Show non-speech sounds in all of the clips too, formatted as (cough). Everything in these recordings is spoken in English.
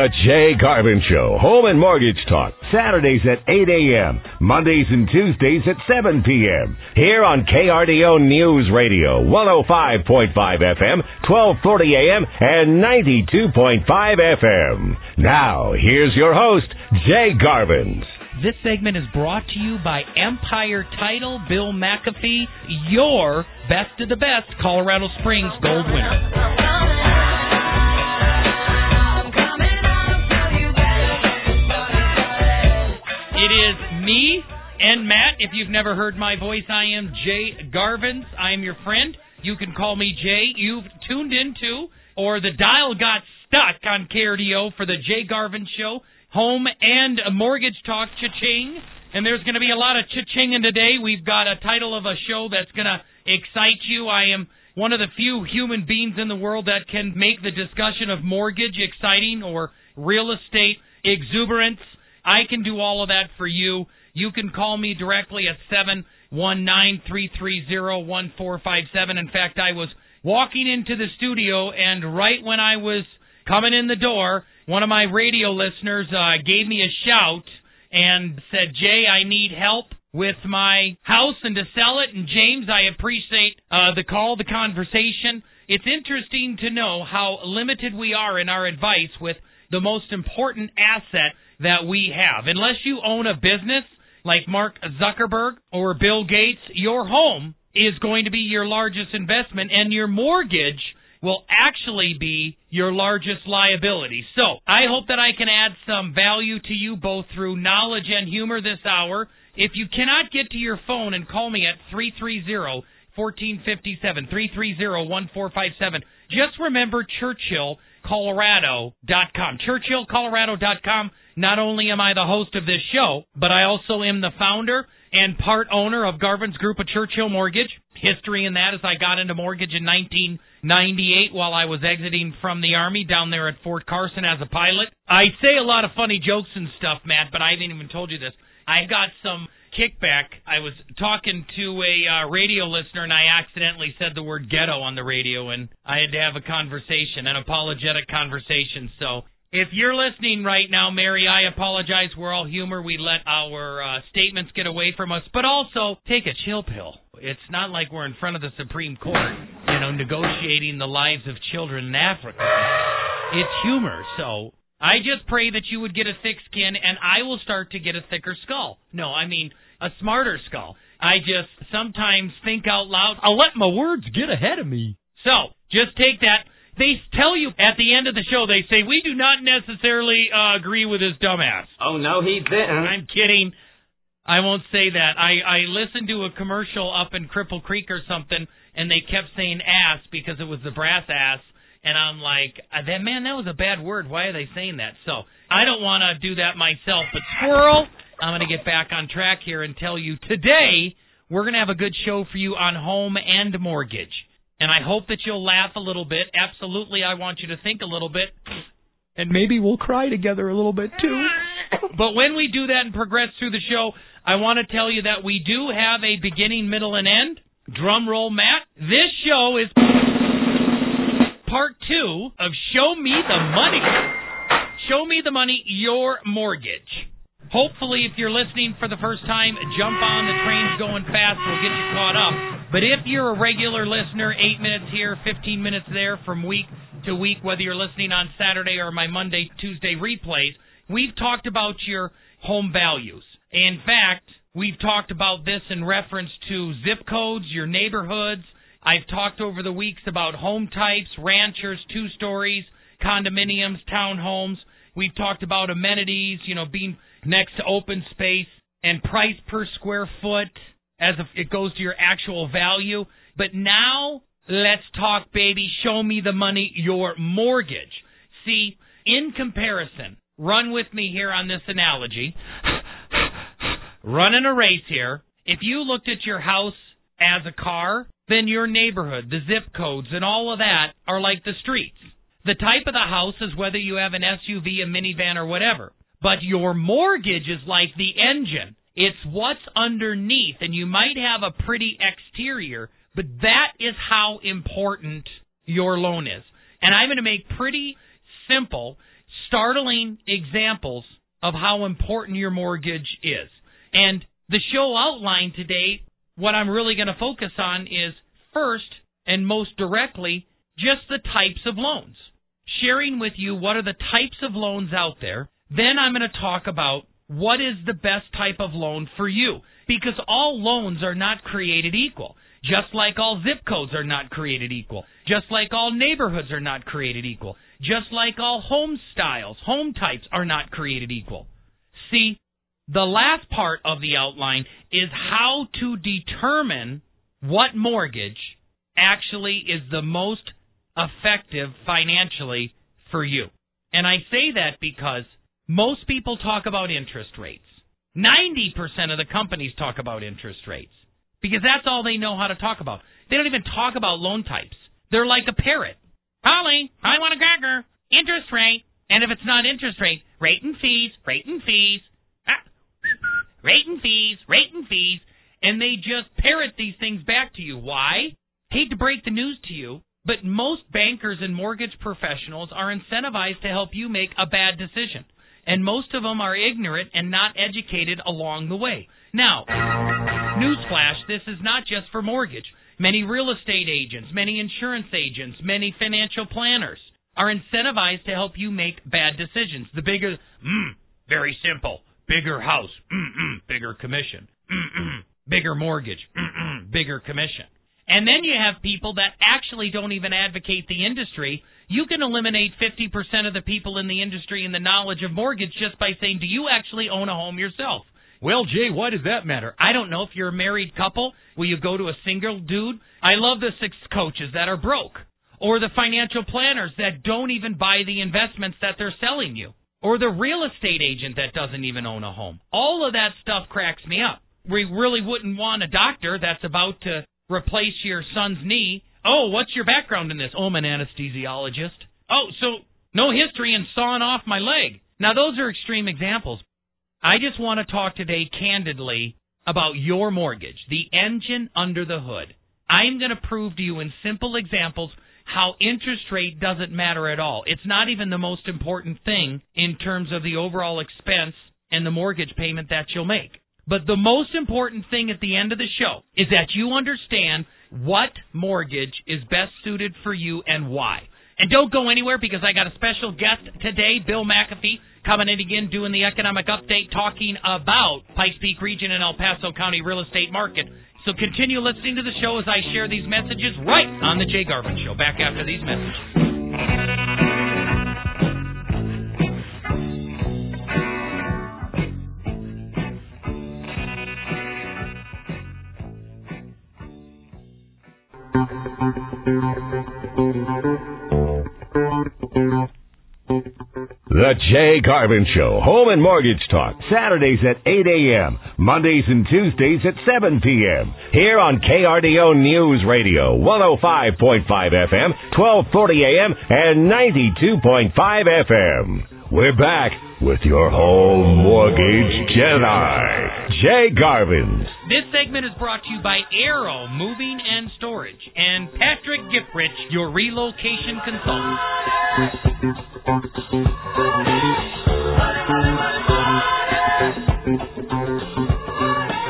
The Jay Garvin Show, Home and Mortgage Talk, Saturdays at 8 a.m., Mondays and Tuesdays at 7 p.m. Here on KRDO News Radio, 105.5 FM, 1240 a.m., and 92.5 FM. Now, here's your host, Jay Garvin. This segment is brought to you by Empire Title, Bill McAfee, your best of the best Colorado Springs gold winner. It is me and Matt. If you've never heard my voice, I am Jay Garvins. I am your friend. You can call me Jay. You've tuned into, or the dial got stuck on KRDO for the Jay Garvin Show, home and mortgage talk, cha-ching. And there's going to be a lot of cha-chinging today. We've got a title of a show that's going to excite you. I am one of the few human beings in the world that can make the discussion of mortgage exciting or real estate exuberance. I can do all of that for you. You can call me directly at seven one nine three three zero one four five seven. In fact, I was walking into the studio, and right when I was coming in the door, one of my radio listeners uh, gave me a shout and said, "Jay, I need help." With my house and to sell it, and James, I appreciate uh, the call, the conversation. It's interesting to know how limited we are in our advice with the most important asset that we have. Unless you own a business like Mark Zuckerberg or Bill Gates, your home is going to be your largest investment and your mortgage will actually be your largest liability. So, I hope that I can add some value to you both through knowledge and humor this hour. If you cannot get to your phone and call me at 330 1457, 330 1457, just remember Churchill Colorado.com. ChurchillColorado.com. Not only am I the host of this show, but I also am the founder and part owner of Garvin's Group of Churchill Mortgage. History in that is I got into mortgage in 1998 while I was exiting from the Army down there at Fort Carson as a pilot. I say a lot of funny jokes and stuff, Matt, but I haven't even told you this. I got some kickback. I was talking to a uh, radio listener and I accidentally said the word ghetto on the radio and I had to have a conversation, an apologetic conversation. So if you're listening right now, Mary, I apologize. We're all humor. We let our uh, statements get away from us, but also take a chill pill. It's not like we're in front of the Supreme Court, you know, negotiating the lives of children in Africa. It's humor, so I just pray that you would get a thick skin and I will start to get a thicker skull. No, I mean a smarter skull. I just sometimes think out loud. I'll let my words get ahead of me. So just take that. They tell you at the end of the show, they say, we do not necessarily uh, agree with this dumbass. Oh, no, he didn't. I'm kidding. I won't say that. I, I listened to a commercial up in Cripple Creek or something, and they kept saying ass because it was the brass ass and I'm like, uh, that man, that was a bad word. Why are they saying that? So I don't want to do that myself. But squirrel, I'm going to get back on track here and tell you today we're going to have a good show for you on home and mortgage. And I hope that you'll laugh a little bit. Absolutely, I want you to think a little bit. And maybe we'll cry together a little bit too. but when we do that and progress through the show, I want to tell you that we do have a beginning, middle, and end. Drum roll, Matt. This show is part two of Show Me the Money. Show Me the Money, your mortgage. Hopefully, if you're listening for the first time, jump on. The train's going fast. We'll get you caught up. But if you're a regular listener, eight minutes here, 15 minutes there from week to week, whether you're listening on Saturday or my Monday, Tuesday replays, we've talked about your home values. In fact, we've talked about this in reference to zip codes, your neighborhoods, I've talked over the weeks about home types, ranchers, two stories, condominiums, townhomes. We've talked about amenities, you know, being next to open space and price per square foot as if it goes to your actual value. But now let's talk, baby. Show me the money, your mortgage. See, in comparison, run with me here on this analogy. (sighs) Running a race here. If you looked at your house as a car, then your neighborhood, the zip codes, and all of that are like the streets. The type of the house is whether you have an SUV, a minivan, or whatever. But your mortgage is like the engine. It's what's underneath, and you might have a pretty exterior, but that is how important your loan is. And I'm going to make pretty simple startling examples of how important your mortgage is. And the show outline today, what I'm really going to focus on is first and most directly, just the types of loans. Sharing with you what are the types of loans out there. Then I'm going to talk about what is the best type of loan for you. Because all loans are not created equal. Just like all zip codes are not created equal. Just like all neighborhoods are not created equal. Just like all home styles, home types are not created equal. See, the last part of the outline is how to determine what mortgage actually is the most effective financially for you. And I say that because most people talk about interest rates. 90% of the companies talk about interest rates because that's all they know how to talk about. They don't even talk about loan types. They're like a parrot. Holly, I want a cracker. Interest rate. And if it's not interest rate, rate and fees, rate and fees, ah, rate and fees, rate and fees. And they just parrot these things back to you. Why? Hate to break the news to you, but most bankers and mortgage professionals are incentivized to help you make a bad decision. And most of them are ignorant and not educated along the way. Now, newsflash, this is not just for mortgage. Many real estate agents, many insurance agents, many financial planners are incentivized to help you make bad decisions. The bigger, mm, very simple, bigger house, mm-mm, bigger commission, mm-mm, bigger mortgage, (clears throat) bigger commission. And then you have people that actually don't even advocate the industry. You can eliminate 50% of the people in the industry in the knowledge of mortgage just by saying, Do you actually own a home yourself? Well, Jay, why does that matter? I don't know. If you're a married couple, will you go to a single dude? I love the six coaches that are broke, or the financial planners that don't even buy the investments that they're selling you, or the real estate agent that doesn't even own a home. All of that stuff cracks me up. We really wouldn't want a doctor that's about to replace your son's knee. Oh, what's your background in this? Oh, I'm an anesthesiologist. Oh, so no history in sawing off my leg. Now, those are extreme examples, I just want to talk today candidly about your mortgage, the engine under the hood. I'm going to prove to you in simple examples how interest rate doesn't matter at all. It's not even the most important thing in terms of the overall expense and the mortgage payment that you'll make. But the most important thing at the end of the show is that you understand what mortgage is best suited for you and why. And don't go anywhere because I got a special guest today, Bill McAfee, coming in again doing the economic update talking about Pikes Peak region and El Paso County real estate market. So continue listening to the show as I share these messages right on the Jay Garvin Show. Back after these messages. The Jay Garvin Show, Home and Mortgage Talk, Saturdays at 8 a.m., Mondays and Tuesdays at 7 p.m. Here on KRDO News Radio, 105.5 FM, 1240 a.m., and 92.5 FM. We're back with your home mortgage Jedi, Jay Garvin. This segment is brought to you by Arrow Moving and Storage and Patrick Gifrich, your relocation consultant.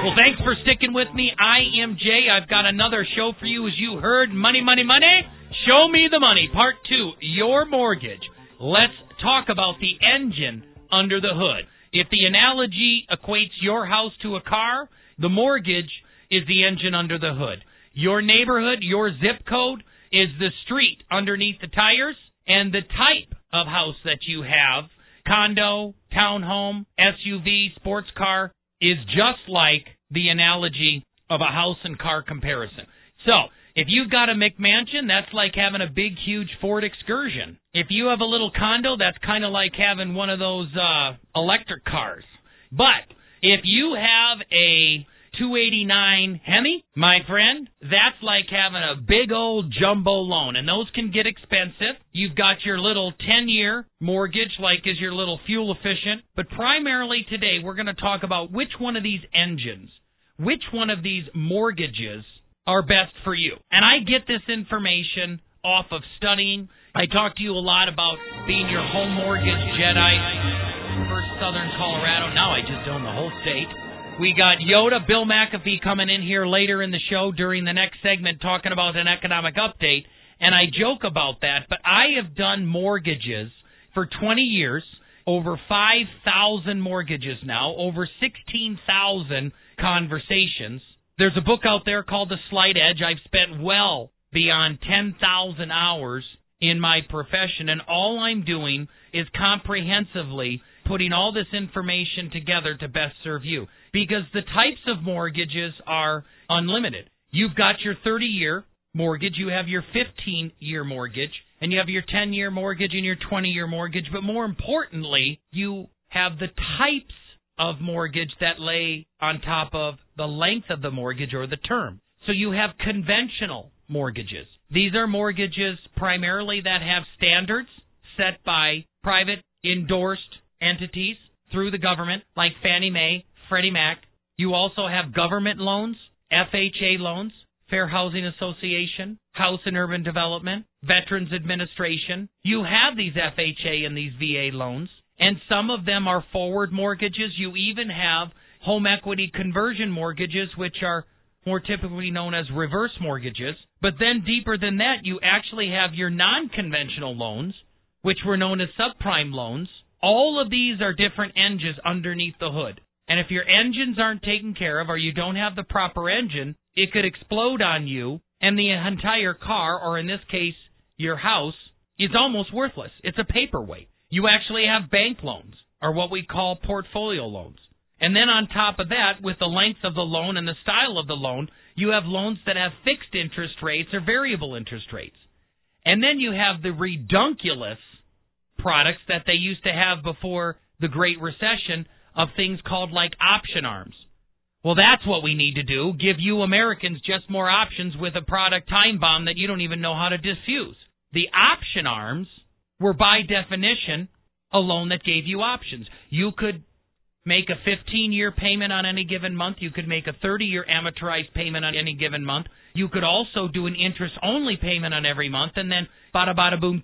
Well, thanks for sticking with me. I am Jay. I've got another show for you. As you heard, money, money, money. Show me the money. Part two, your mortgage. Let's talk about the engine under the hood. If the analogy equates your house to a car, the mortgage is the engine under the hood. Your neighborhood, your zip code is the street underneath the tires, and the type of house that you have, condo, townhome, SUV, sports car, is just like the analogy of a house and car comparison. So, if you've got a McMansion, that's like having a big, huge Ford Excursion. If you have a little condo, that's kind of like having one of those uh, electric cars. But if you have a 289 Hemi, my friend, that's like having a big old jumbo loan, and those can get expensive. You've got your little 10 year mortgage, like is your little fuel efficient. But primarily today, we're going to talk about which one of these engines, which one of these mortgages are best for you. And I get this information off of studying. I talk to you a lot about being your home mortgage Jedi. First Southern Colorado. Now I just own the whole state. We got Yoda, Bill McAfee coming in here later in the show during the next segment talking about an economic update. And I joke about that, but I have done mortgages for 20 years, over 5,000 mortgages now, over 16,000 conversations. There's a book out there called The Slight Edge. I've spent well beyond 10,000 hours in my profession, and all I'm doing is comprehensively putting all this information together to best serve you. Because the types of mortgages are unlimited. You've got your 30 year mortgage, you have your 15 year mortgage, and you have your 10 year mortgage and your 20 year mortgage. But more importantly, you have the types of mortgage that lay on top of the length of the mortgage or the term. So you have conventional mortgages. These are mortgages primarily that have standards set by private endorsed entities through the government, like Fannie Mae, Freddie Mac. You also have government loans, FHA loans, Fair Housing Association, House and Urban Development, Veterans Administration. You have these FHA and these VA loans, and some of them are forward mortgages. You even have home equity conversion mortgages, which are more typically known as reverse mortgages. But then deeper than that, you actually have your non conventional loans, which were known as subprime loans. All of these are different engines underneath the hood. And if your engines aren't taken care of or you don't have the proper engine, it could explode on you and the entire car, or in this case, your house, is almost worthless. It's a paperweight. You actually have bank loans, or what we call portfolio loans. And then on top of that, with the length of the loan and the style of the loan, you have loans that have fixed interest rates or variable interest rates. And then you have the redunculous products that they used to have before the Great Recession of things called like option arms. Well, that's what we need to do. Give you Americans just more options with a product time bomb that you don't even know how to diffuse. The option arms were by definition a loan that gave you options. You could make a 15 year payment on any given month. You could make a 30 year amortized payment on any given month. You could also do an interest only payment on every month and then bada bada boom,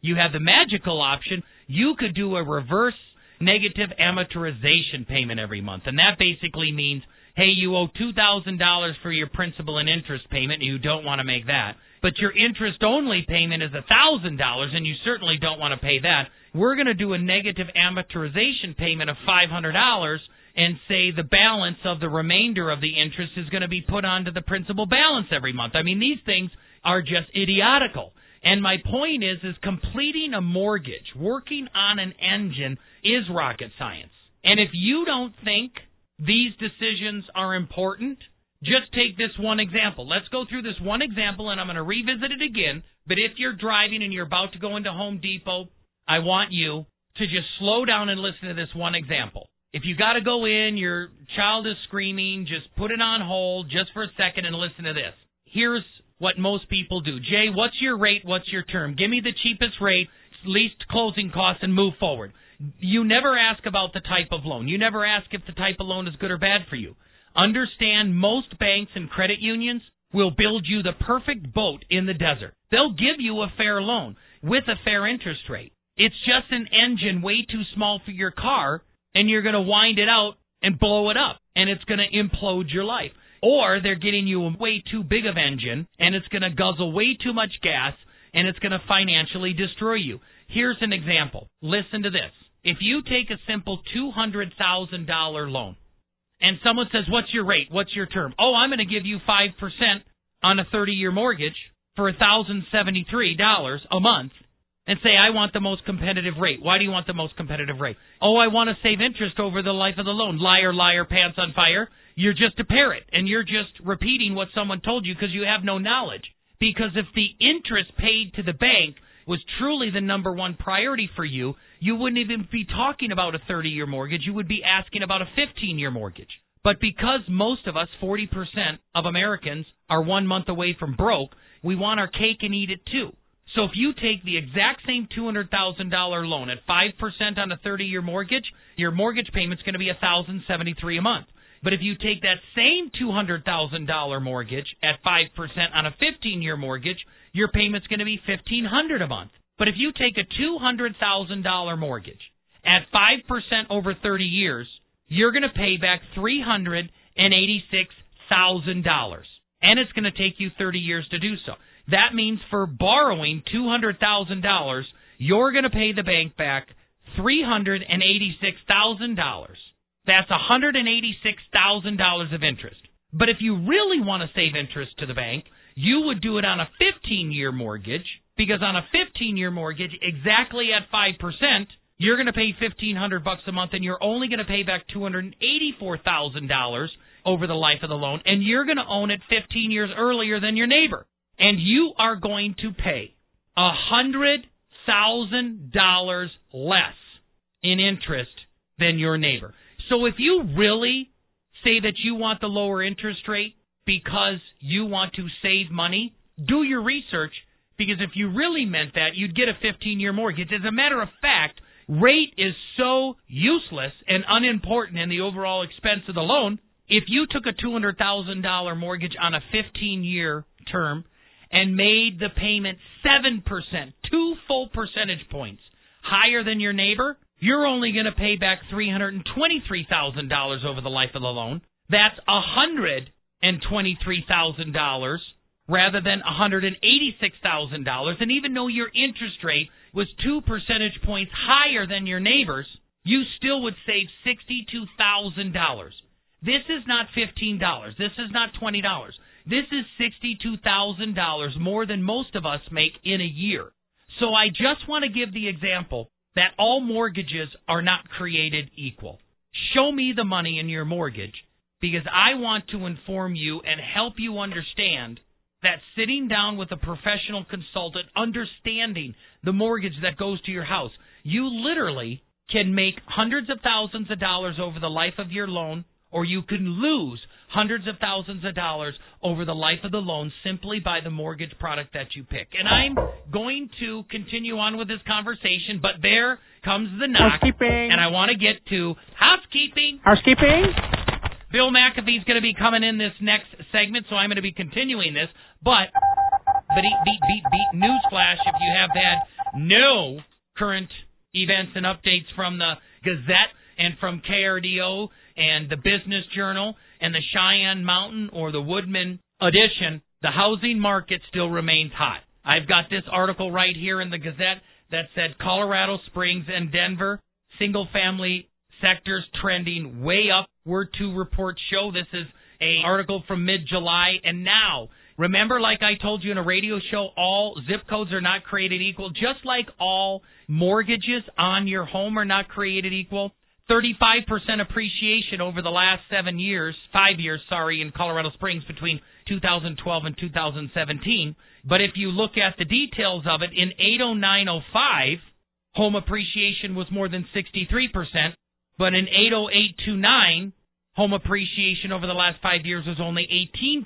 you have the magical option. You could do a reverse negative amortization payment every month. And that basically means, hey, you owe $2,000 for your principal and interest payment, and you don't want to make that. But your interest only payment is $1,000, and you certainly don't want to pay that. We're going to do a negative amortization payment of $500 and say the balance of the remainder of the interest is going to be put onto the principal balance every month. I mean, these things are just idiotical. And my point is, is completing a mortgage, working on an engine is rocket science. And if you don't think these decisions are important, just take this one example. Let's go through this one example, and I'm going to revisit it again. But if you're driving and you're about to go into Home Depot, I want you to just slow down and listen to this one example. If you got to go in, your child is screaming, just put it on hold just for a second and listen to this. Here's what most people do. Jay, what's your rate? What's your term? Give me the cheapest rate, least closing costs, and move forward. You never ask about the type of loan. You never ask if the type of loan is good or bad for you. Understand most banks and credit unions will build you the perfect boat in the desert. They'll give you a fair loan with a fair interest rate. It's just an engine way too small for your car, and you're going to wind it out and blow it up, and it's going to implode your life. Or they're getting you a way too big of engine, and it's going to guzzle way too much gas, and it's going to financially destroy you. Here's an example. Listen to this. If you take a simple $200,000 loan and someone says, What's your rate? What's your term? Oh, I'm going to give you 5% on a 30 year mortgage for $1,073 a month and say, I want the most competitive rate. Why do you want the most competitive rate? Oh, I want to save interest over the life of the loan. Liar, liar, pants on fire. You're just a parrot and you're just repeating what someone told you because you have no knowledge. Because if the interest paid to the bank was truly the number one priority for you, you wouldn't even be talking about a 30 year mortgage. You would be asking about a 15 year mortgage. But because most of us, 40% of Americans, are one month away from broke, we want our cake and eat it too. So if you take the exact same $200,000 loan at 5% on a 30 year mortgage, your mortgage payment's going to be 1073 a month. But if you take that same $200,000 mortgage at 5% on a 15-year mortgage, your payment's going to be 1500 a month. But if you take a $200,000 mortgage at 5% over 30 years, you're going to pay back $386,000. And it's going to take you 30 years to do so. That means for borrowing $200,000, you're going to pay the bank back $386,000. That's $186,000 of interest. But if you really want to save interest to the bank, you would do it on a 15 year mortgage because on a 15 year mortgage, exactly at 5%, you're going to pay 1500 bucks a month and you're only going to pay back $284,000 over the life of the loan and you're going to own it 15 years earlier than your neighbor. And you are going to pay a $100,000 less in interest than your neighbor. So if you really say that you want the lower interest rate because you want to save money, do your research because if you really meant that, you'd get a 15 year mortgage. As a matter of fact, rate is so useless and unimportant in the overall expense of the loan. If you took a $200,000 mortgage on a 15 year term and made the payment 7%, two full percentage points higher than your neighbor, you're only going to pay back $323,000 over the life of the loan. That's $123,000 rather than $186,000. And even though your interest rate was two percentage points higher than your neighbor's, you still would save $62,000. This is not $15. This is not $20. This is $62,000 more than most of us make in a year. So I just want to give the example that all mortgages are not created equal. Show me the money in your mortgage because I want to inform you and help you understand that sitting down with a professional consultant, understanding the mortgage that goes to your house, you literally can make hundreds of thousands of dollars over the life of your loan, or you can lose hundreds of thousands of dollars over the life of the loan simply by the mortgage product that you pick. And I'm going to continue on with this conversation, but there comes the knock. Housekeeping. And I want to get to housekeeping. Housekeeping. Bill McAfee's going to be coming in this next segment, so I'm going to be continuing this. But, but beat, beat, beat, beat, newsflash, if you have had no current events and updates from the Gazette and from KRDO and the Business Journal and the Cheyenne Mountain or the Woodmen edition, the housing market still remains hot. I've got this article right here in the Gazette that said Colorado Springs and Denver single family sectors trending way up. Word two reports show this is a article from mid July and now remember like I told you in a radio show all zip codes are not created equal just like all mortgages on your home are not created equal 35% appreciation over the last seven years, five years, sorry, in Colorado Springs between 2012 and 2017. But if you look at the details of it, in 80905, home appreciation was more than 63%, but in 80829, home appreciation over the last five years was only 18%.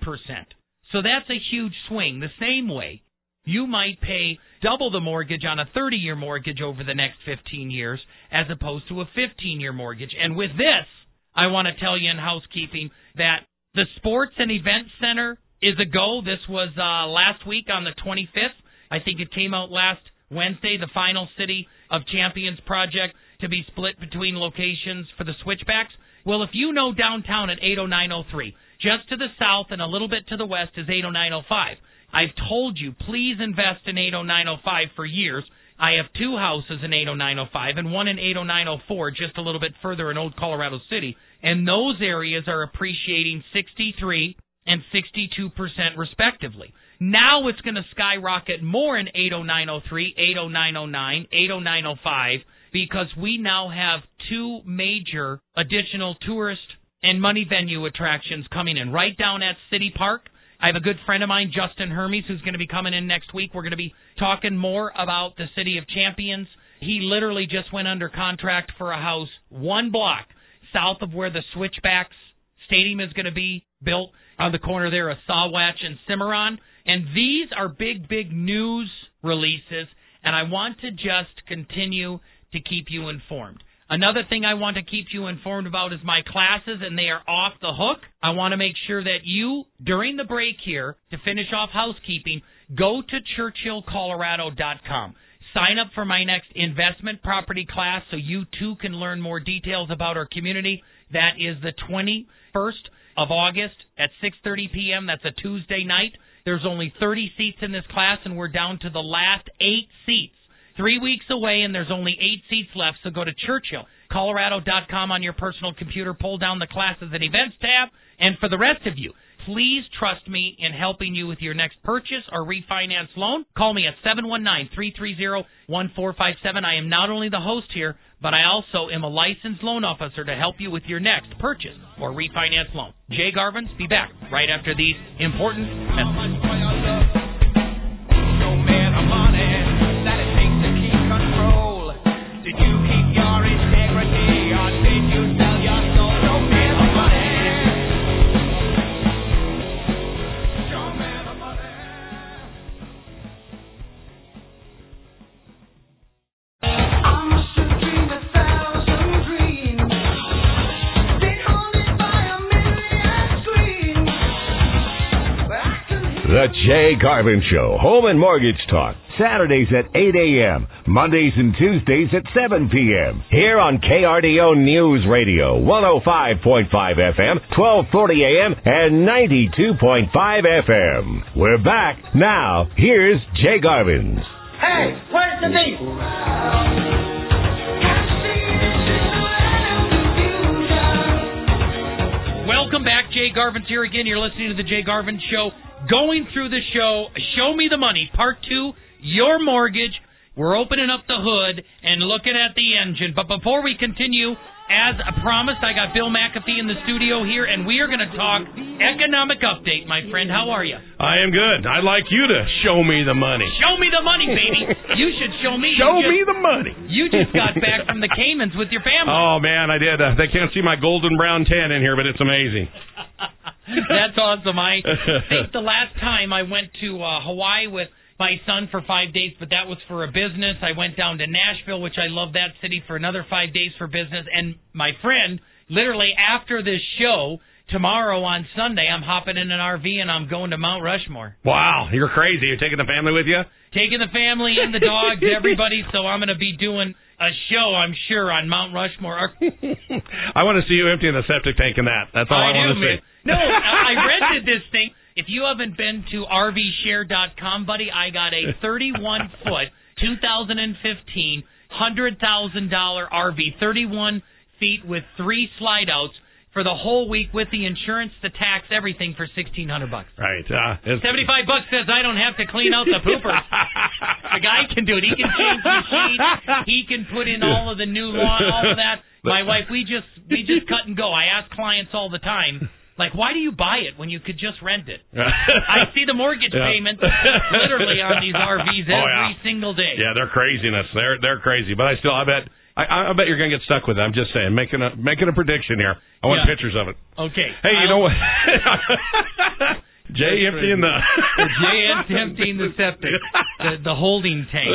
So that's a huge swing. The same way, you might pay double the mortgage on a 30 year mortgage over the next 15 years as opposed to a 15 year mortgage. And with this, I want to tell you in housekeeping that the Sports and Event Center is a go. This was uh, last week on the 25th. I think it came out last Wednesday, the final City of Champions project to be split between locations for the switchbacks. Well, if you know downtown at 80903, just to the south and a little bit to the west is 80905. I've told you, please invest in 80905 for years. I have two houses in 80905 and one in 80904, just a little bit further in Old Colorado City. And those areas are appreciating 63 and 62% respectively. Now it's going to skyrocket more in 80903, 80909, 80905 because we now have two major additional tourist and money venue attractions coming in right down at City Park I have a good friend of mine, Justin Hermes, who's going to be coming in next week. We're going to be talking more about the City of Champions. He literally just went under contract for a house one block south of where the Switchbacks Stadium is going to be built on the corner there of Sahwatch and Cimarron. And these are big, big news releases, and I want to just continue to keep you informed. Another thing I want to keep you informed about is my classes, and they are off the hook. I want to make sure that you, during the break here, to finish off housekeeping, go to churchillcolorado.com. Sign up for my next investment property class so you too can learn more details about our community. That is the 21st of August at 6:30 p.m. That's a Tuesday night. There's only 30 seats in this class and we're down to the last 8 seats. 3 weeks away and there's only 8 seats left, so go to churchillcolorado.com on your personal computer, pull down the classes and events tab, and for the rest of you, Please trust me in helping you with your next purchase or refinance loan. Call me at 719-330-1457. I am not only the host here, but I also am a licensed loan officer to help you with your next purchase or refinance loan. Jay Garvins, be back right after these important messages. Jay Garvin Show, Home and Mortgage Talk, Saturdays at 8 a.m., Mondays and Tuesdays at 7 p.m. Here on KRDO News Radio, 105.5 FM, 1240 a.m., and 92.5 FM. We're back. Now, here's Jay Garvin's. Hey, where's the beef? Welcome back. Jay Garvin's here again. You're listening to the Jay Garvin Show going through the show, Show Me the Money, Part 2, Your Mortgage. We're opening up the hood and looking at the engine. But before we continue, as promised, I got Bill McAfee in the studio here, and we are going to talk economic update, my friend. How are you? I am good. I'd like you to show me the money. Show me the money, baby. (laughs) you should show me. Show just, me the money. You just got back from the Caymans with your family. Oh man, I did. Uh, they can't see my golden brown tan in here, but it's amazing. (laughs) (laughs) That's awesome. I think the (laughs) last time I went to uh, Hawaii with my son for five days, but that was for a business. I went down to Nashville, which I love that city, for another five days for business. And my friend, literally after this show, tomorrow on Sunday, I'm hopping in an RV and I'm going to Mount Rushmore. Wow, you're crazy. You're taking the family with you? Taking the family and the dogs, (laughs) everybody. So I'm going to be doing a show, I'm sure, on Mount Rushmore. (laughs) I want to see you emptying the septic tank in that. That's all I, I want to see. No, I (laughs) rented this thing. If you haven't been to RVshare.com, buddy, I got a 31 foot 2015 hundred thousand dollar RV, 31 feet with three slide outs for the whole week with the insurance, the tax, everything for sixteen hundred bucks. Right. Uh, Seventy five bucks says I don't have to clean out the poopers. (laughs) the guy can do it. He can change the sheets. He can put in all of the new lawn, all of that. (laughs) My wife, we just we just cut and go. I ask clients all the time. Like, why do you buy it when you could just rent it? (laughs) I see the mortgage Yeah. payments literally on these RVs every Oh, yeah. single day. Yeah, they're craziness. They're they're crazy. But I still, I bet, I, I bet you're gonna get stuck with it. I'm just saying, making a making a prediction here. I want Yeah. pictures of it. Okay. Hey, you I'll- know what? (laughs) Jay emptying the. the Jay emptying the septic, the, the holding tank.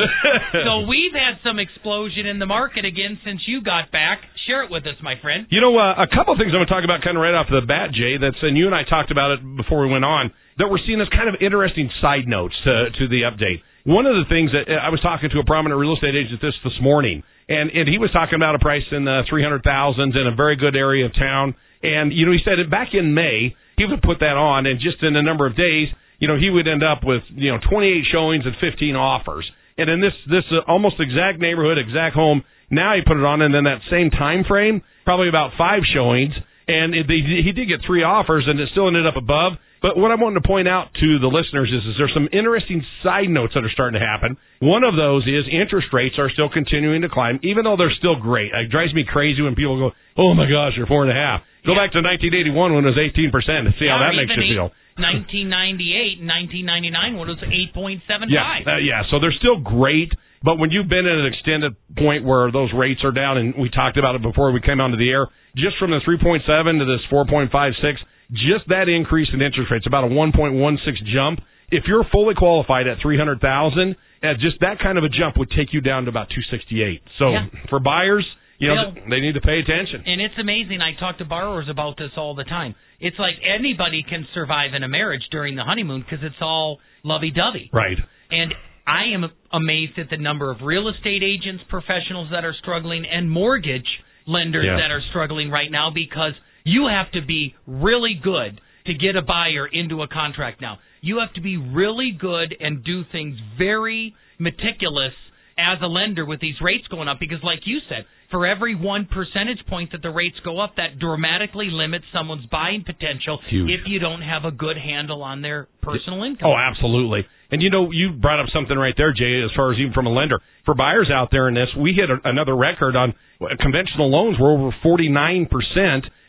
So (laughs) we've had some explosion in the market again since you got back. Share it with us, my friend. You know, uh, a couple of things I'm going to talk about kind of right off the bat, Jay. That's and you and I talked about it before we went on. That we're seeing as kind of interesting side notes to to the update. One of the things that uh, I was talking to a prominent real estate agent this this morning, and and he was talking about a price in the three hundred thousands in a very good area of town. And you know, he said back in May he would put that on, and just in a number of days, you know, he would end up with you know 28 showings and 15 offers. And in this this uh, almost exact neighborhood, exact home, now he put it on, and then that same time frame, probably about five showings, and it, he did get three offers, and it still ended up above. But what I wanted to point out to the listeners is, is there's some interesting side notes that are starting to happen. One of those is interest rates are still continuing to climb, even though they're still great. It drives me crazy when people go, "Oh my gosh, you're four and a half." Go back to 1981 when it was 18 percent and see how that makes you feel. 1998 and 1999 when it was 8.75. Yeah, uh, yeah. So they're still great, but when you've been at an extended point where those rates are down, and we talked about it before we came onto the air, just from the 3.7 to this 4.56, just that increase in interest rates, about a 1.16 jump. If you're fully qualified at 300,000, uh, just that kind of a jump would take you down to about 268. So Yeah. for buyers, you know, Bill- they need to pay attention. And it's amazing. I talk to borrowers about this all the time. It's like anybody can survive in a marriage during the honeymoon because it's all lovey-dovey. Right. And I am amazed at the number of real estate agents, professionals that are struggling, and mortgage lenders Yeah. that are struggling right now because you have to be really good to get a buyer into a contract now. You have to be really good and do things very meticulous as a lender with these rates going up because like you said, for every one percentage point that the rates go up, that dramatically limits someone's buying potential Huge. if you don't have a good handle on their personal income. Oh, absolutely. And you know, you brought up something right there, Jay, as far as even from a lender. For buyers out there in this, we hit a, another record on uh, conventional loans were over 49%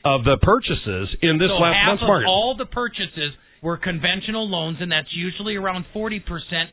of the purchases in this so last half month's of market. all the purchases were conventional loans, and that's usually around 40%.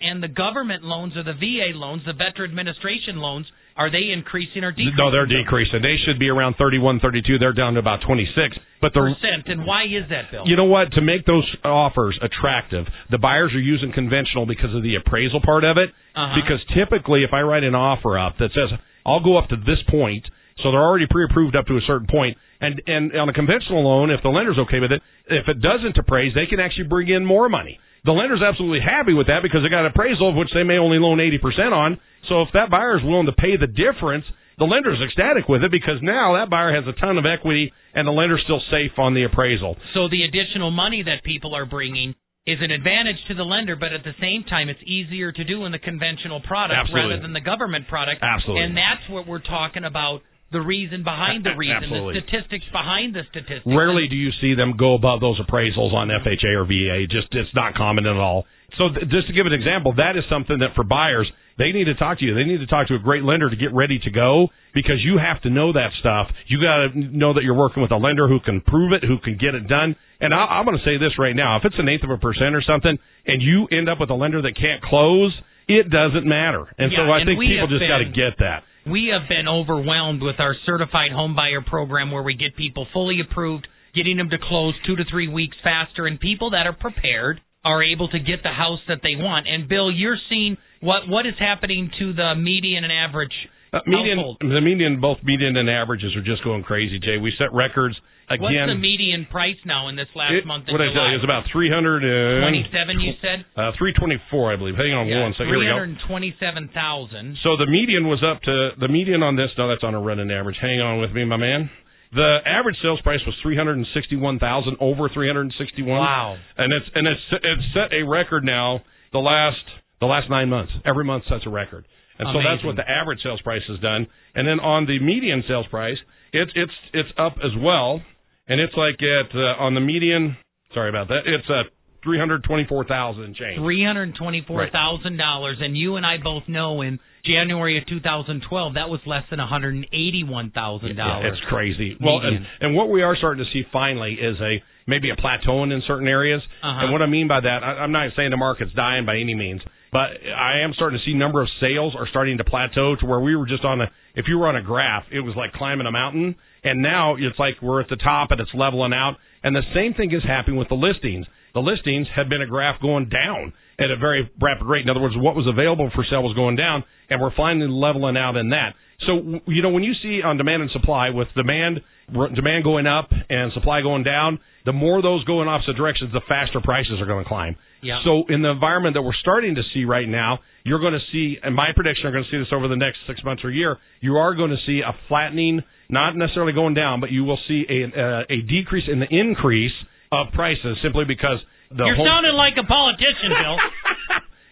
And the government loans or the VA loans, the Veteran Administration loans, are they increasing or decreasing? no, they're decreasing. They should be around 31, 32. They're down to about 26. But the Percent. And why is that, Bill? You know what? To make those offers attractive, the buyers are using conventional because of the appraisal part of it. Uh-huh. Because typically, if I write an offer up that says I'll go up to this point, so they're already pre-approved up to a certain point, and and on a conventional loan, if the lender's okay with it, if it doesn't appraise, they can actually bring in more money. The lender's absolutely happy with that because they got an appraisal of which they may only loan 80% on. So if that buyer is willing to pay the difference, the lender's ecstatic with it because now that buyer has a ton of equity and the lender's still safe on the appraisal. So the additional money that people are bringing is an advantage to the lender, but at the same time, it's easier to do in the conventional product Absolutely. rather than the government product. Absolutely. And that's what we're talking about. The reason behind the (laughs) reason, Absolutely. the statistics behind the statistics. Rarely do you see them go above those appraisals on FHA or VA. Just it's not common at all. So th- just to give an example, that is something that for buyers they need to talk to you. They need to talk to a great lender to get ready to go because you have to know that stuff. You got to know that you're working with a lender who can prove it, who can get it done. And I, I'm going to say this right now: if it's an eighth of a percent or something, and you end up with a lender that can't close, it doesn't matter. And so I and think people just got to get that. We have been overwhelmed with our certified home buyer program where we get people fully approved, getting them to close two to three weeks faster, and people that are prepared are able to get the house that they want. And Bill, you're seeing what what is happening to the median and average Uh, median, household. the median, both median and averages are just going crazy, Jay. We set records again. What's the median price now in this last It- month? what I tell July? you, it's about three hundred twenty-seven. you said? Uh, 324, I believe. Hang on one second. Here we go. 327,000. So the median was up to the median on this. No, that's on a running average. Hang on with me, my man. The average sales price was 361,000, over 361. Wow. And it's and it's it's set a record now. The last the last nine months, every month sets a record. And so that's what the average sales price has done. And then on the median sales price, it's it's it's up as well. And it's like at uh, on the median. Sorry about that. It's uh, 324,000 and change. Three hundred twenty-four thousand dollars, and you and I both know in January of 2012 that was less than one hundred eighty-one thousand dollars. it's crazy. Well, and, and what we are starting to see finally is a maybe a plateauing in certain areas. Uh-huh. And what I mean by that, I, I'm not saying the market's dying by any means, but I am starting to see number of sales are starting to plateau to where we were just on a. If you were on a graph, it was like climbing a mountain, and now it's like we're at the top and it's leveling out. And the same thing is happening with the listings. The listings have been a graph going down at a very rapid rate. In other words, what was available for sale was going down, and we're finally leveling out in that. So you know when you see on demand and supply with demand demand going up and supply going down, the more those go in opposite directions, the faster prices are going to climb. Yeah. So in the environment that we're starting to see right now, you're going to see, and my prediction, you're going to see this over the next six months or year. You are going to see a flattening, not necessarily going down, but you will see a uh, a decrease in the increase of prices simply because the You're home- sounding like a politician, Bill. (laughs)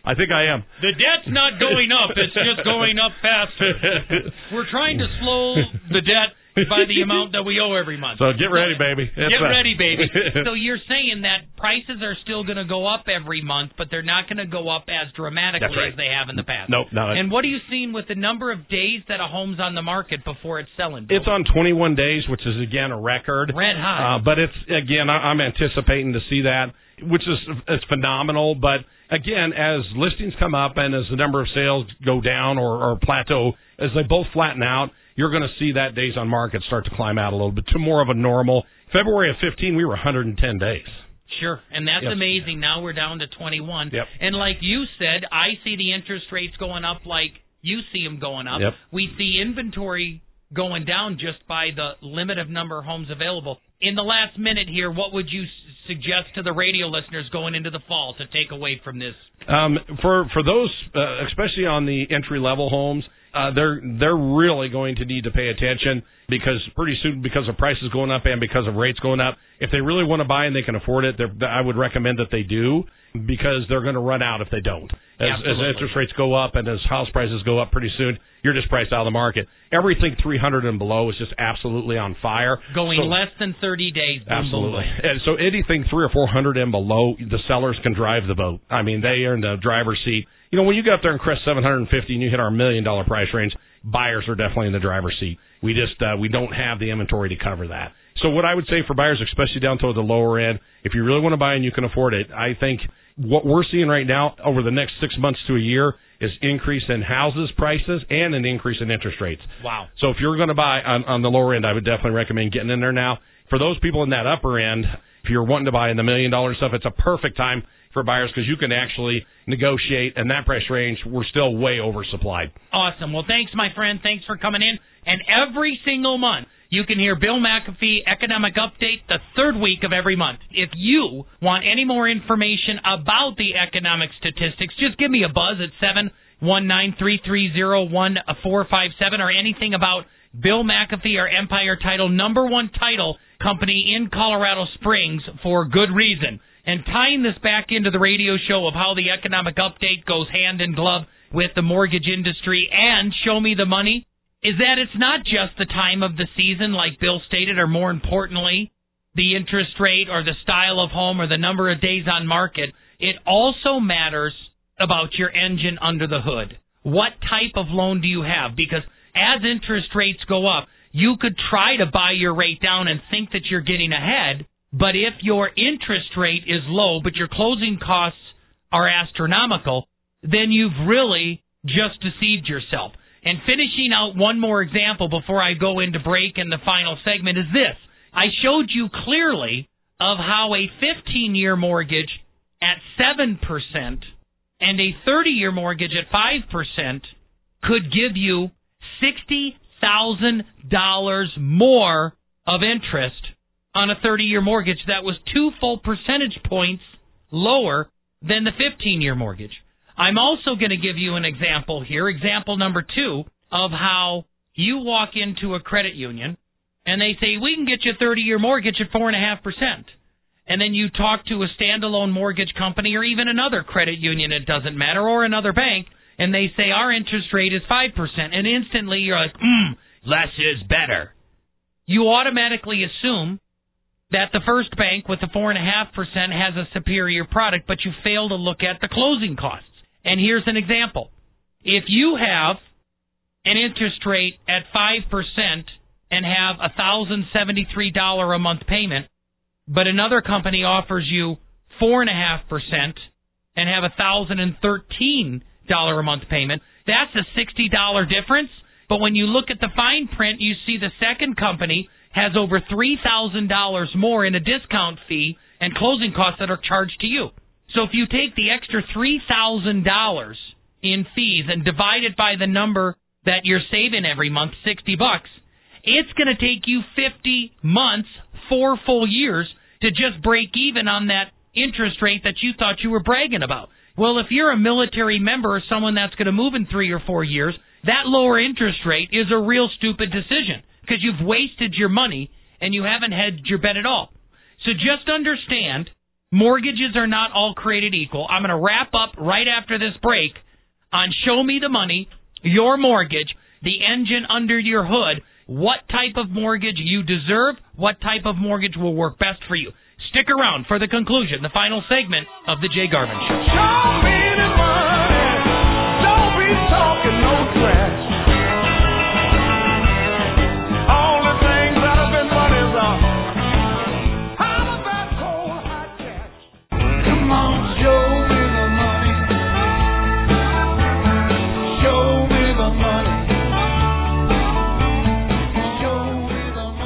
I think I am. the debt's not going up; it's just going up faster. (laughs) We're trying to slow the debt by the amount that we owe every month. So get ready, baby. It's Get a- ready, baby. (laughs) so you're saying that prices are still going to go up every month, but they're not going to go up as dramatically right. as they have in the past. Nope, no, it's- And what are you seeing with the number of days that a home's on the market before it's selling? Bill? It's on 21 days, which is again a record. Red hot. Uh, but it's again, I, I'm anticipating to see that, which is it's phenomenal. But again, as listings come up and as the number of sales go down or, or plateau, as they both flatten out, you're going to see that days on market start to climb out a little bit to more of a normal. February of 15, we were 110 days. Sure, and that's Yep. amazing. Now we're down to 21. Yep. And like you said, I see the interest rates going up like you see them going up. Yep. We see inventory going down just by the limit of number of homes available. In the last minute here, what would you suggest to the radio listeners going into the fall to take away from this? Um, for for those, uh, especially on the entry level homes, uh, they're they're really going to need to pay attention because pretty soon, because of prices going up and because of rates going up, if they really want to buy and they can afford it, they're- I would recommend that they do because they're going to run out if they don't. As, as interest rates go up and as house prices go up pretty soon, you're just priced out of the market. Everything 300 and below is just absolutely on fire. Going So- less than 30 days. Absolutely. And so anything three or four hundred and below, the sellers can drive the boat. I mean, they are in the driver's seat. You know, when you get up there and crest 750 and you hit our million dollar price range, buyers are definitely in the driver's seat. We just uh, we don't have the inventory to cover that. So what I would say for buyers, especially down toward the lower end, if you really want to buy and you can afford it, I think what we're seeing right now over the next six months to a year is increase in houses prices and an increase in interest rates. Wow. So if you're going to buy on, on the lower end, I would definitely recommend getting in there now. For those people in that upper end, if you're wanting to buy in the million dollar stuff, it's a perfect time for buyers because you can actually negotiate. And that price range, we're still way oversupplied. Awesome. Well, thanks, my friend. Thanks for coming in. And every single month, you can hear Bill McAfee Economic Update the third week of every month. If you want any more information about the economic statistics, just give me a buzz at seven one nine three three zero one four five seven or anything about Bill McAfee or Empire Title, number one title company in Colorado Springs for good reason. And tying this back into the radio show of how the economic update goes hand in glove with the mortgage industry and show me the money is that it's not just the time of the season, like Bill stated, or more importantly, the interest rate or the style of home or the number of days on market. It also matters about your engine under the hood. What type of loan do you have? Because as interest rates go up, you could try to buy your rate down and think that you're getting ahead, but if your interest rate is low, but your closing costs are astronomical, then you've really just deceived yourself. And finishing out one more example before I go into break and the final segment is this. I showed you clearly of how a 15 year mortgage at 7% and a 30 year mortgage at 5% could give you $60,000 more of interest on a 30 year mortgage that was two full percentage points lower than the 15 year mortgage. I'm also going to give you an example here, example number two, of how you walk into a credit union and they say, we can get you a 30 year mortgage at 4.5%. And then you talk to a standalone mortgage company or even another credit union, it doesn't matter, or another bank, and they say, our interest rate is 5%. And instantly you're like, mm, less is better. You automatically assume that the first bank with the 4.5% has a superior product, but you fail to look at the closing costs. And here's an example. If you have an interest rate at 5% and have a $1,073 a month payment, but another company offers you 4.5% and have a $1,013 a month payment, that's a $60 difference. But when you look at the fine print, you see the second company has over $3,000 more in a discount fee and closing costs that are charged to you. So if you take the extra $3,000 in fees and divide it by the number that you're saving every month, 60 bucks, it's going to take you 50 months, four full years to just break even on that interest rate that you thought you were bragging about. Well, if you're a military member or someone that's going to move in 3 or 4 years, that lower interest rate is a real stupid decision because you've wasted your money and you haven't hedged your bet at all. So just understand mortgages are not all created equal. I'm going to wrap up right after this break on Show Me the Money, Your Mortgage, the engine under your hood, what type of mortgage you deserve, what type of mortgage will work best for you. Stick around for the conclusion, the final segment of The Jay Garvin Show.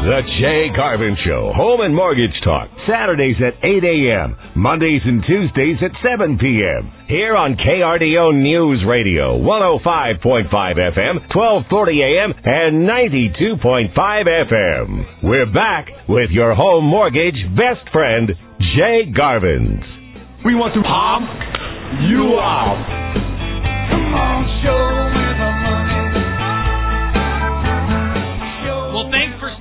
The Jay Garvin Show, Home and Mortgage Talk, Saturdays at 8 a.m., Mondays and Tuesdays at 7 p.m. Here on KRDO News Radio, 105.5 FM, 1240 AM, and 92.5 FM. We're back with your home mortgage best friend, Jay Garvins. We want to pump you up. Come on, show me the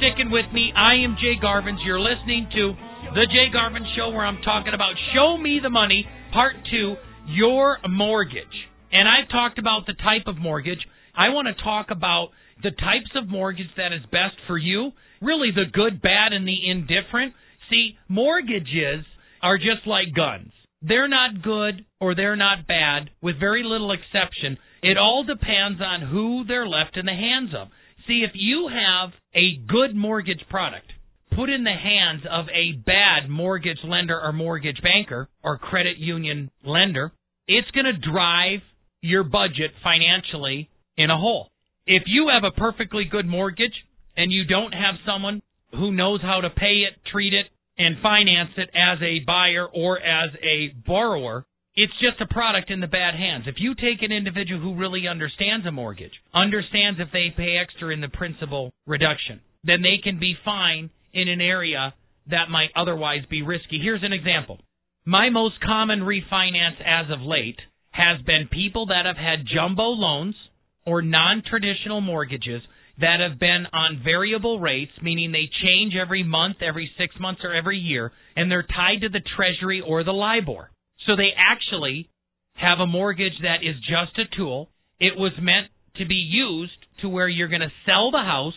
sticking with me. I am Jay Garvins. You're listening to The Jay Garvin Show, where I'm talking about Show Me the Money, Part 2, Your Mortgage. And I've talked about the type of mortgage. I want to talk about the types of mortgage that is best for you, really the good, bad, and the indifferent. See, mortgages are just like guns. They're not good or they're not bad, with very little exception. It all depends on who they're left in the hands of. See, if you have a good mortgage product put in the hands of a bad mortgage lender or mortgage banker or credit union lender, it's going to drive your budget financially in a hole. If you have a perfectly good mortgage and you don't have someone who knows how to pay it, treat it, and finance it as a buyer or as a borrower, it's just a product in the bad hands. If you take an individual who really understands a mortgage, understands if they pay extra in the principal reduction, then they can be fine in an area that might otherwise be risky. Here's an example. My most common refinance as of late has been people that have had jumbo loans or non traditional mortgages that have been on variable rates, meaning they change every month, every six months, or every year, and they're tied to the Treasury or the LIBOR. So they actually have a mortgage that is just a tool. It was meant to be used to where you're going to sell the house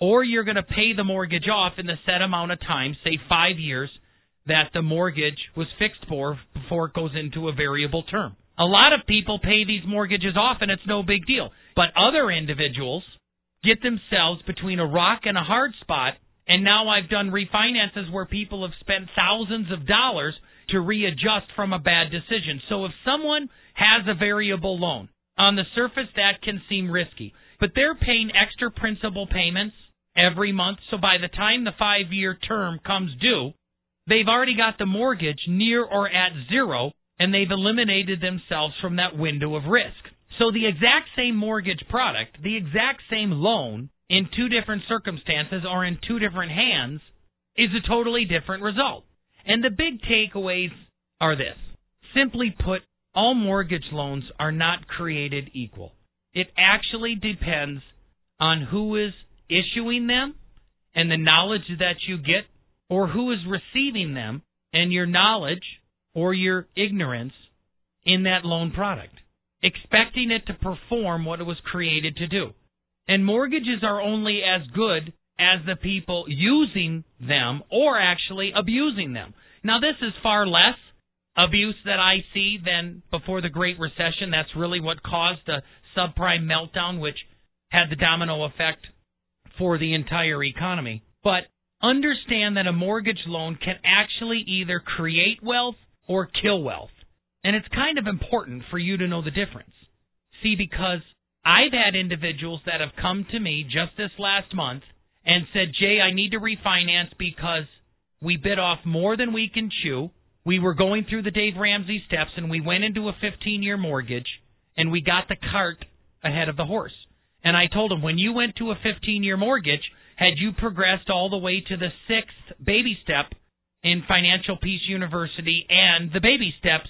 or you're going to pay the mortgage off in the set amount of time, say five years, that the mortgage was fixed for before it goes into a variable term. A lot of people pay these mortgages off and it's no big deal. But other individuals get themselves between a rock and a hard spot. And now I've done refinances where people have spent thousands of dollars to readjust from a bad decision. So if someone has a variable loan, on the surface that can seem risky, but they're paying extra principal payments every month. So by the time the five year term comes due, they've already got the mortgage near or at zero and they've eliminated themselves from that window of risk. So the exact same mortgage product, the exact same loan in two different circumstances or in two different hands is a totally different result. And the big takeaways are this. Simply put, all mortgage loans are not created equal. It actually depends on who is issuing them and the knowledge that you get or who is receiving them and your knowledge or your ignorance in that loan product, expecting it to perform what it was created to do. And mortgages are only as good as the people using them or actually abusing them. Now, this is far less abuse that I see than before the Great Recession. That's really what caused the subprime meltdown, which had the domino effect for the entire economy. But understand that a mortgage loan can actually either create wealth or kill wealth. And it's kind of important for you to know the difference. See, because I've had individuals that have come to me just this last month and said, Jay, I need to refinance because we bit off more than we can chew. We were going through the Dave Ramsey steps and we went into a 15 year mortgage and we got the cart ahead of the horse. And I told him, when you went to a 15 year mortgage, had you progressed all the way to the sixth baby step in Financial Peace University and the baby steps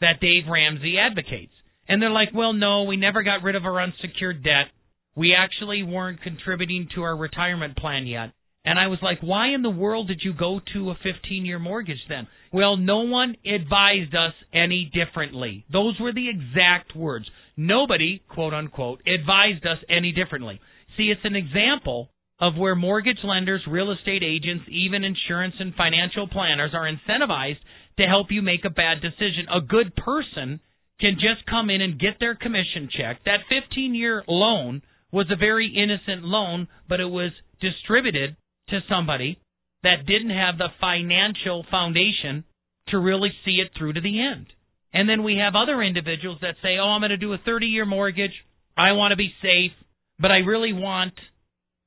that Dave Ramsey advocates? And they're like, well, no, we never got rid of our unsecured debt. We actually weren't contributing to our retirement plan yet. And I was like, why in the world did you go to a 15 year mortgage then? Well, no one advised us any differently. Those were the exact words. Nobody, quote unquote, advised us any differently. See, it's an example of where mortgage lenders, real estate agents, even insurance and financial planners are incentivized to help you make a bad decision. A good person can just come in and get their commission check. That 15 year loan was a very innocent loan, but it was distributed to somebody that didn't have the financial foundation to really see it through to the end. And then we have other individuals that say, oh, I'm going to do a 30 year mortgage. I want to be safe, but I really want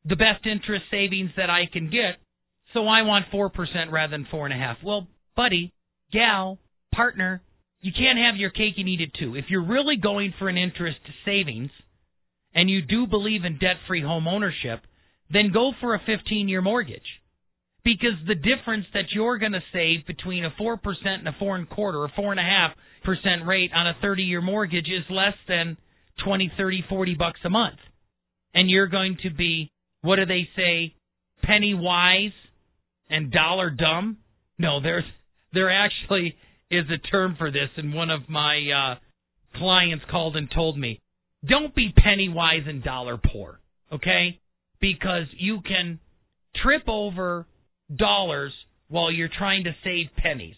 the best interest savings that I can get. So I want 4% rather than 4.5. Well, buddy, gal, partner, you can't have your cake and eat it too. If you're really going for an interest savings and you do believe in debt free home ownership, then go for a 15 year mortgage. Because the difference that you're going to save between a 4% and a 4 and quarter or 4.5% rate on a 30 year mortgage is less than 20, 30, 40 bucks a month. And you're going to be, what do they say, penny wise and dollar dumb? No, there's, there actually is a term for this, and one of my uh, clients called and told me, don't be penny wise and dollar poor, okay? Because you can trip over dollars while you're trying to save pennies.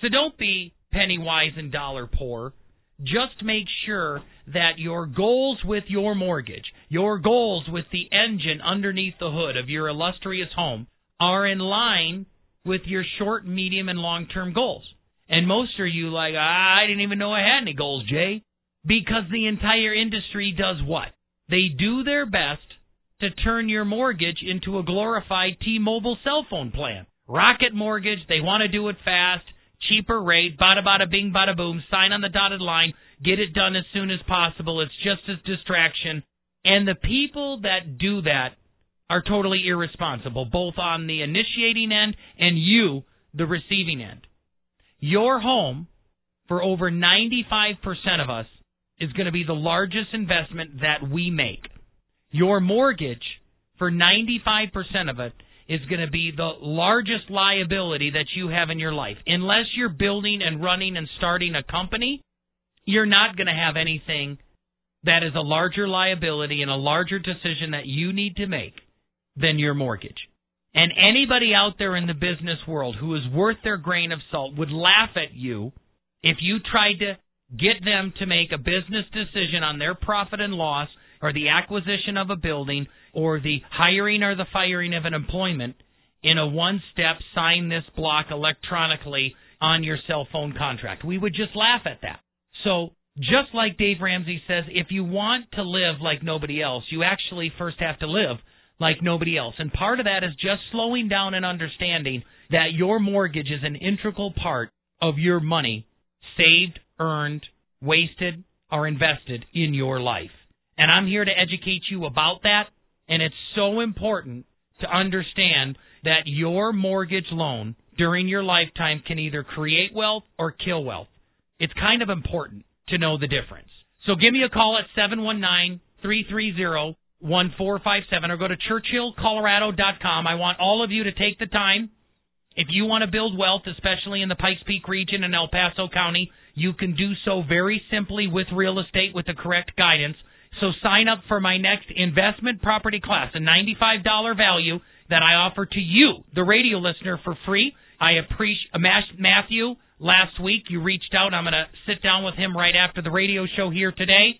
So don't be penny wise and dollar poor. Just make sure that your goals with your mortgage, your goals with the engine underneath the hood of your illustrious home are in line with your short, medium, and long term goals. And most are you like, ah, I didn't even know I had any goals, Jay. Because the entire industry does what? They do their best to turn your mortgage into a glorified T-Mobile cell phone plan. Rocket Mortgage, they want to do it fast, cheaper rate, bada bada bing bada boom, sign on the dotted line, get it done as soon as possible. It's just a distraction. And the people that do that are totally irresponsible, both on the initiating end and you, the receiving end. Your home, for over 95% of us, is going to be the largest investment that we make. Your mortgage, for 95% of it, is going to be the largest liability that you have in your life. Unless you're building and running and starting a company, you're not going to have anything that is a larger liability and a larger decision that you need to make than your mortgage. And anybody out there in the business world who is worth their grain of salt would laugh at you if you tried to get them to make a business decision on their profit and loss or the acquisition of a building or the hiring or the firing of an employment in a one step sign this block electronically on your cell phone contract. We would just laugh at that. So, just like Dave Ramsey says, if you want to live like nobody else, you actually first have to live like nobody else. And part of that is just slowing down and understanding that your mortgage is an integral part of your money saved, earned, wasted, or invested in your life. And I'm here to educate you about that. And it's so important to understand that your mortgage loan during your lifetime can either create wealth or kill wealth. It's kind of important to know the difference. So give me a call at 719 330 1457 or go to churchillcolorado.com. I want all of you to take the time. If you want to build wealth, especially in the Pikes Peak region and El Paso County, you can do so very simply with real estate with the correct guidance. So sign up for my next investment property class, a $95 value that I offer to you, the radio listener, for free. I appreciate uh, Matthew. Last week you reached out. I'm going to sit down with him right after the radio show here today.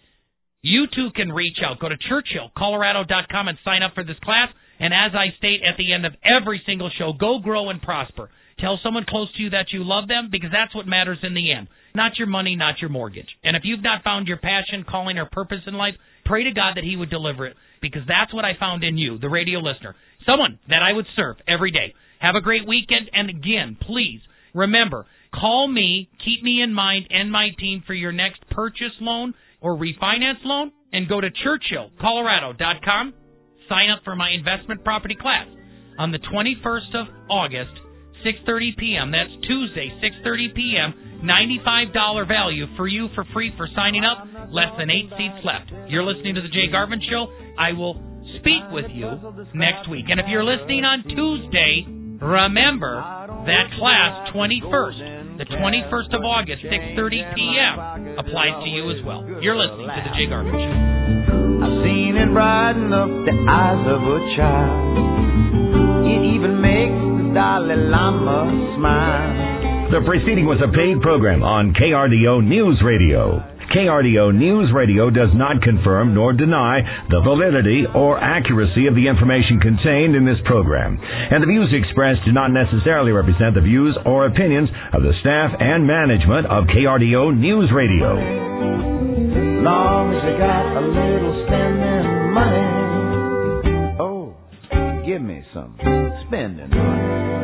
You too can reach out. Go to churchillcolorado.com and sign up for this class. And as I state at the end of every single show, go grow and prosper. Tell someone close to you that you love them because that's what matters in the end. Not your money, not your mortgage. And if you've not found your passion, calling, or purpose in life, pray to God that He would deliver it because that's what I found in you, the radio listener. Someone that I would serve every day. Have a great weekend. And again, please remember, call me, keep me in mind and my team for your next purchase loan or refinance loan and go to churchillcolorado.com. Sign up for my investment property class on the 21st of August, 6:30 p.m. That's Tuesday, 6:30 p.m. $95 value for you for free for signing up. Less than 8 seats left. You're listening to the Jay Garvin show. I will speak with you next week. And if you're listening on Tuesday, remember that class 21st the 21st of August, 6:30 p.m. applies to you as well. You're listening to the Jay Garvin Show. I've seen it brighten up the eyes of a child. It even makes Dalai Lama smile. The preceding was a paid program on KRDO News Radio. KRDO News Radio does not confirm nor deny the validity or accuracy of the information contained in this program, and the views expressed do not necessarily represent the views or opinions of the staff and management of KRDO News Radio. Long as you got a little spending money give me some spending money.